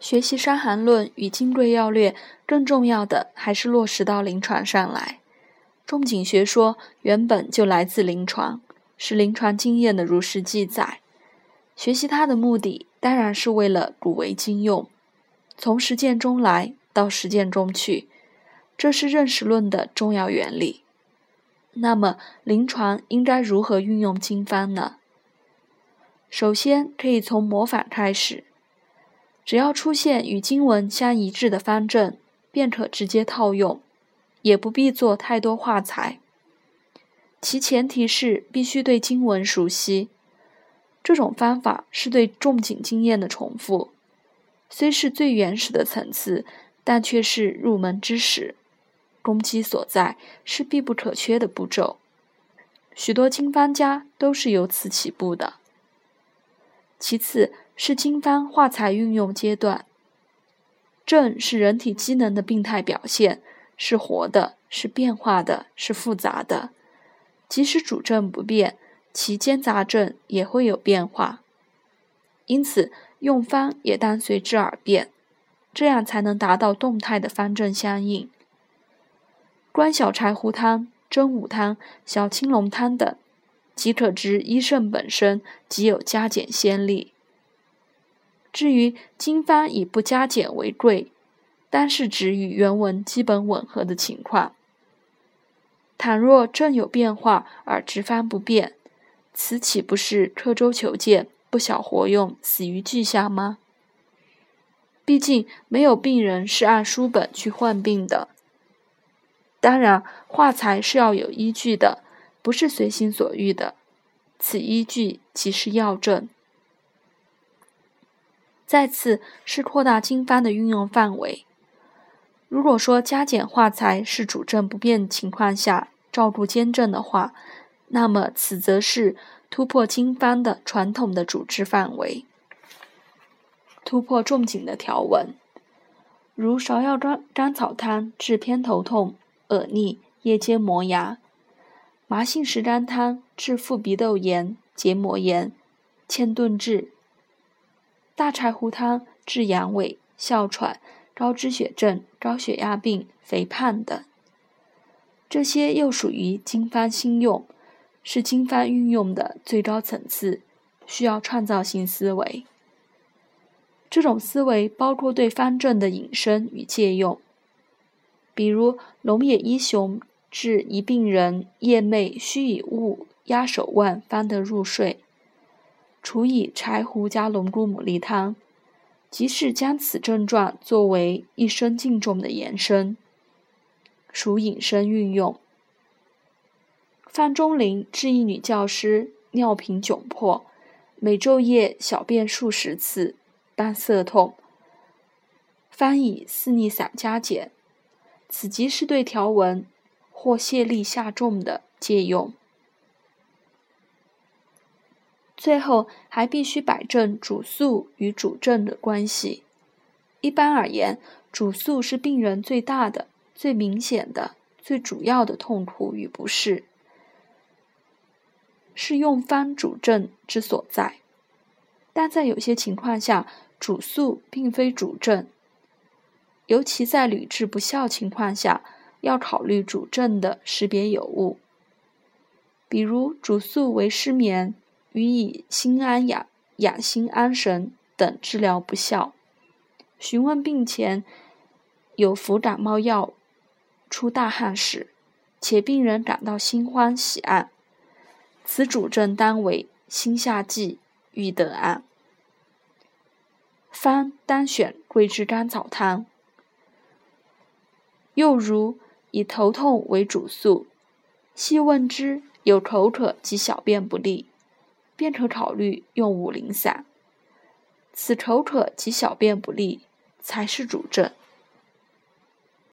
学习《伤寒论》与《金匮要略》，更重要的还是落实到临床上来。仲景学说原本就来自临床，是临床经验的如实记载。学习它的目的，当然是为了古为今用，从实践中来到实践中去，这是认识论的重要原理。那么，临床应该如何运用经方呢？首先，可以从模仿开始，只要出现与经文相一致的方阵，便可直接套用，也不必做太多画材。其前提是必须对经文熟悉。这种方法是对重景经验的重复，虽是最原始的层次，但却是入门之始。攻击所在是必不可缺的步骤，许多经方家都是由此起步的。其次是经方化材运用阶段，症是人体机能的病态表现，是活的，是变化的，是复杂的。即使主症不变，其间杂症也会有变化，因此用方也当随之而变，这样才能达到动态的方正相应。观小柴胡汤、真武汤、小青龙汤等，即可知医圣本身即有加减先例。至于经方以不加减为贵，单是指与原文基本吻合的情况。倘若正有变化而执方不变，此岂不是刻舟求剑、不晓活用、死于句下吗？毕竟没有病人是按书本去患病的。当然，画材是要有依据的，不是随心所欲的。此依据即是要证。再次是扩大经方的运用范围。如果说加减化材是主症不变情况下照顾兼证的话，那么此则是突破经方的传统的主治范围，突破仲景的条文，如芍药甘甘草汤治偏头痛。耳逆、夜间磨牙；麻杏石甘汤治腹鼻窦炎、结膜炎、嵌顿治；大柴胡汤治阳痿、哮喘、高脂血症、高血压病、肥胖等。这些又属于经方新用，是经方运用的最高层次，需要创造性思维。这种思维包括对方正的引申与借用。比如龙野一雄治一病人夜寐须以物压手腕方得入睡，除以柴胡加龙骨牡蛎汤，即是将此症状作为一生敬重的延伸，属引申运用。范仲陵治一女教师尿频窘迫，每昼夜小便数十次，伴涩痛，方以四逆散加减。此即是对条文或泄力下重的借用。最后还必须摆正主诉与主症的关系。一般而言，主诉是病人最大的、最明显的、最主要的痛苦与不适，是用方主症之所在。但在有些情况下，主诉并非主症。尤其在屡治不效情况下，要考虑主症的识别有误。比如主诉为失眠，予以心安养、养心安神等治疗不效，询问病前有服感冒药、出大汗时，且病人感到心欢喜按，此主症当为心下悸、欲得按。方当选桂枝甘草汤。又如以头痛为主诉，细问之有口渴及小便不利，便可考虑用五苓散。此口渴及小便不利才是主症。